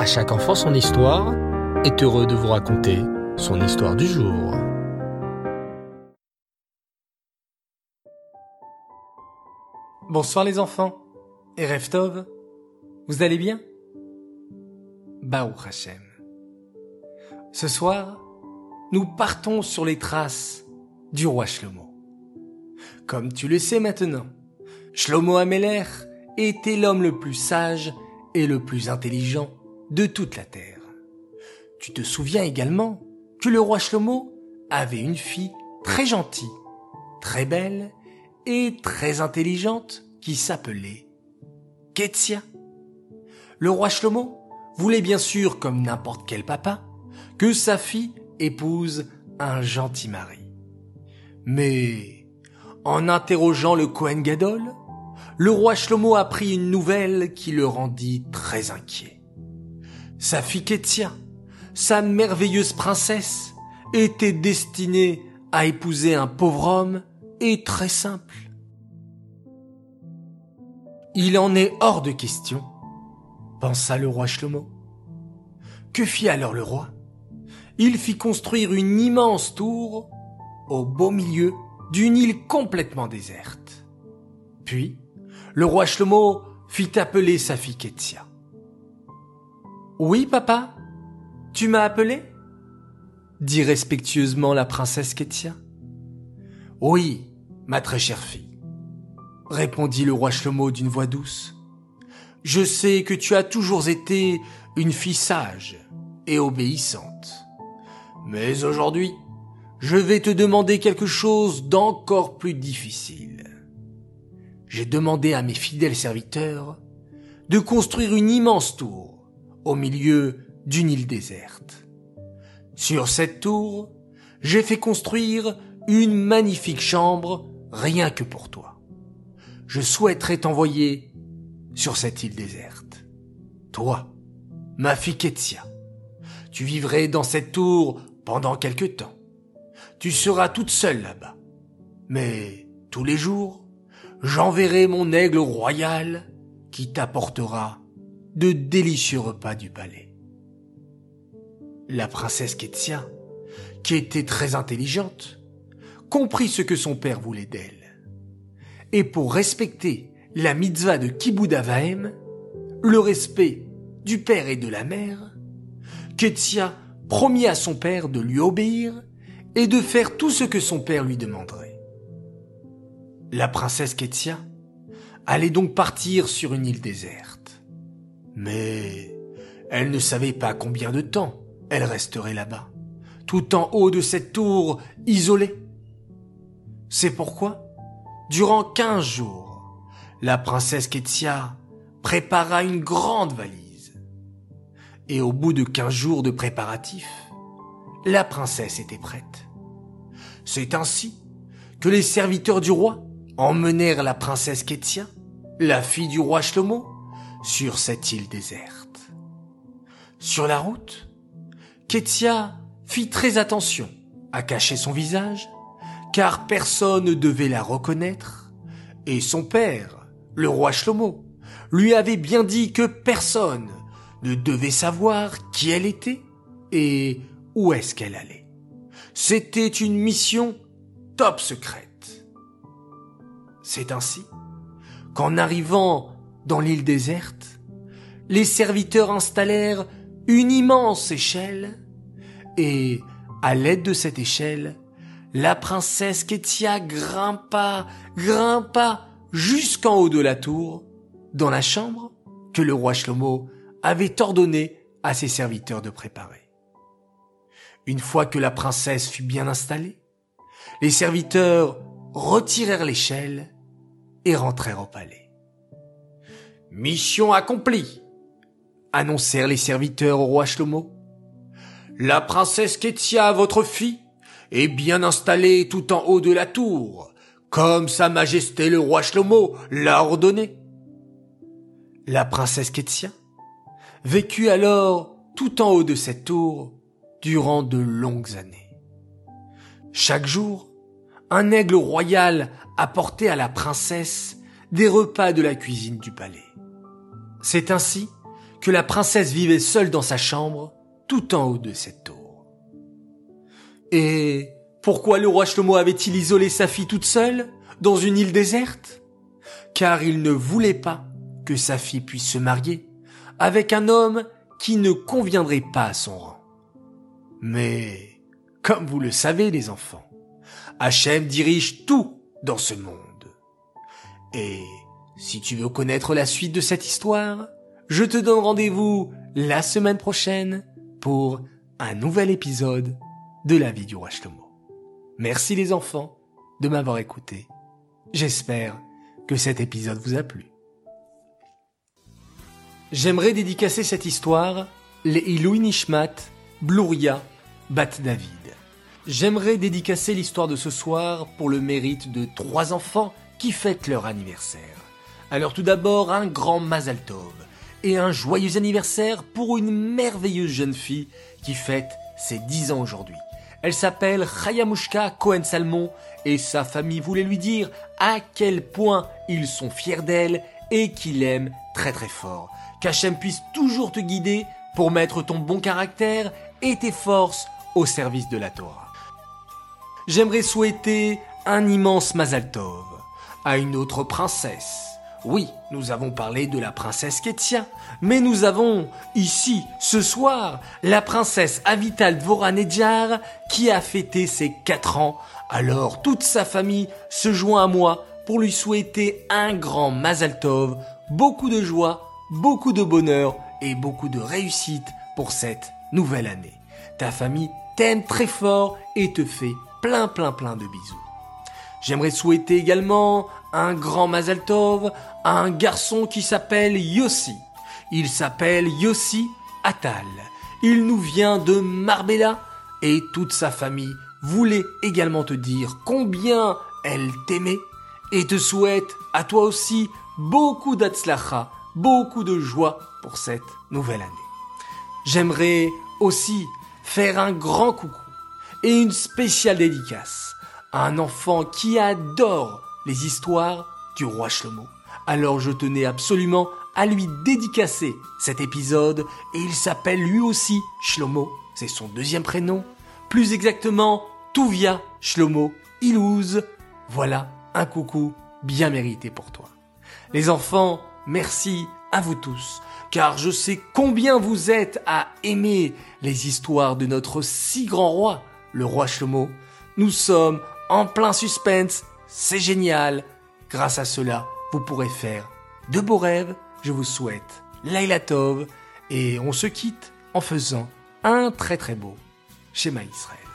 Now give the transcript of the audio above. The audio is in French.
À chaque enfant son histoire est heureux de vous raconter son histoire du jour. Bonsoir les enfants et Reftov, vous allez bien? Baou Hashem. Ce soir, nous partons sur les traces du roi Shlomo. Comme tu le sais maintenant, Shlomo Ameler était l'homme le plus sage et le plus intelligent de toute la terre. Tu te souviens également que le roi Shlomo avait une fille très gentille, très belle et très intelligente qui s'appelait Ketsia. Le roi Shlomo voulait bien sûr, comme n'importe quel papa, que sa fille épouse un gentil mari. Mais, en interrogeant le Kohen Gadol, le roi Shlomo apprit une nouvelle qui le rendit très inquiet. Sa fille sa merveilleuse princesse, était destinée à épouser un pauvre homme et très simple. Il en est hors de question, pensa le roi Shlomo. Que fit alors le roi? Il fit construire une immense tour au beau milieu d'une île complètement déserte. Puis, le roi Shlomo fit appeler sa fille. Oui, papa, tu m'as appelé? Dit respectueusement la princesse Ketsia. Oui, ma très chère fille, répondit le roi Shlomo d'une voix douce. Je sais que tu as toujours été une fille sage et obéissante. Mais aujourd'hui, je vais te demander quelque chose d'encore plus difficile. J'ai demandé à mes fidèles serviteurs de construire une immense tour au milieu d'une île déserte. Sur cette tour, j'ai fait construire une magnifique chambre rien que pour toi. Je souhaiterais t'envoyer sur cette île déserte. Toi, ma fille tu vivrais dans cette tour pendant quelque temps. Tu seras toute seule là-bas. Mais tous les jours, j'enverrai mon aigle royal qui t'apportera de délicieux repas du palais. La princesse Ketsia, qui était très intelligente, comprit ce que son père voulait d'elle. Et pour respecter la mitzvah de Kibbud le respect du père et de la mère, Ketsia promit à son père de lui obéir et de faire tout ce que son père lui demanderait. La princesse Ketsia allait donc partir sur une île déserte. Mais elle ne savait pas combien de temps elle resterait là-bas, tout en haut de cette tour isolée. C'est pourquoi, durant quinze jours, la princesse Ketsia prépara une grande valise. Et au bout de quinze jours de préparatifs, la princesse était prête. C'est ainsi que les serviteurs du roi emmenèrent la princesse Ketsia, la fille du roi Shlomo, sur cette île déserte. Sur la route, Ketsia fit très attention à cacher son visage, car personne ne devait la reconnaître, et son père, le roi Shlomo, lui avait bien dit que personne ne devait savoir qui elle était et où est-ce qu'elle allait. C'était une mission top secrète. C'est ainsi qu'en arrivant dans l'île déserte, les serviteurs installèrent une immense échelle et, à l'aide de cette échelle, la princesse Ketia grimpa, grimpa jusqu'en haut de la tour, dans la chambre que le roi Shlomo avait ordonné à ses serviteurs de préparer. Une fois que la princesse fut bien installée, les serviteurs retirèrent l'échelle et rentrèrent au palais. Mission accomplie, annoncèrent les serviteurs au roi Shlomo. La princesse Ketia, votre fille, est bien installée tout en haut de la tour, comme sa majesté le roi Shlomo l'a ordonné. La princesse Ketia vécut alors tout en haut de cette tour durant de longues années. Chaque jour, un aigle royal apportait à la princesse des repas de la cuisine du palais. C'est ainsi que la princesse vivait seule dans sa chambre, tout en haut de cette tour. Et pourquoi le roi Shlomo avait-il isolé sa fille toute seule, dans une île déserte? Car il ne voulait pas que sa fille puisse se marier avec un homme qui ne conviendrait pas à son rang. Mais, comme vous le savez les enfants, Hachem dirige tout dans ce monde. Et si tu veux connaître la suite de cette histoire, je te donne rendez-vous la semaine prochaine pour un nouvel épisode de la vie du roi Shlomo. Merci les enfants de m'avoir écouté. J'espère que cet épisode vous a plu. J'aimerais dédicacer cette histoire les Ilui Nishmat, Bluria, Bat David. J'aimerais dédicacer l'histoire de ce soir pour le mérite de trois enfants qui fêtent leur anniversaire. Alors tout d'abord un grand Mazal Tov et un joyeux anniversaire pour une merveilleuse jeune fille qui fête ses 10 ans aujourd'hui. Elle s'appelle Chayamushka Cohen Salmon et sa famille voulait lui dire à quel point ils sont fiers d'elle et qu'ils l'aiment très très fort. Qu'Hachem puisse toujours te guider pour mettre ton bon caractère et tes forces au service de la Torah. J'aimerais souhaiter un immense Mazal Tov à une autre princesse oui, nous avons parlé de la princesse Ketia, mais nous avons ici, ce soir, la princesse Avital Dvoranedjar qui a fêté ses 4 ans. Alors toute sa famille se joint à moi pour lui souhaiter un grand Mazal Tov, beaucoup de joie, beaucoup de bonheur et beaucoup de réussite pour cette nouvelle année. Ta famille t'aime très fort et te fait plein plein plein de bisous. J'aimerais souhaiter également un grand Mazal Tov à un garçon qui s'appelle Yossi. Il s'appelle Yossi Atal. Il nous vient de Marbella et toute sa famille voulait également te dire combien elle t'aimait et te souhaite à toi aussi beaucoup d'atzlacha, beaucoup de joie pour cette nouvelle année. J'aimerais aussi faire un grand coucou et une spéciale dédicace un enfant qui adore les histoires du roi Shlomo. Alors je tenais absolument à lui dédicacer cet épisode et il s'appelle lui aussi Shlomo, c'est son deuxième prénom. Plus exactement, Touvia Shlomo Ilouz. Voilà un coucou bien mérité pour toi. Les enfants, merci à vous tous, car je sais combien vous êtes à aimer les histoires de notre si grand roi, le roi Shlomo. Nous sommes en plein suspense c'est génial. Grâce à cela, vous pourrez faire de beaux rêves. Je vous souhaite Laila Tov et on se quitte en faisant un très très beau schéma Israël.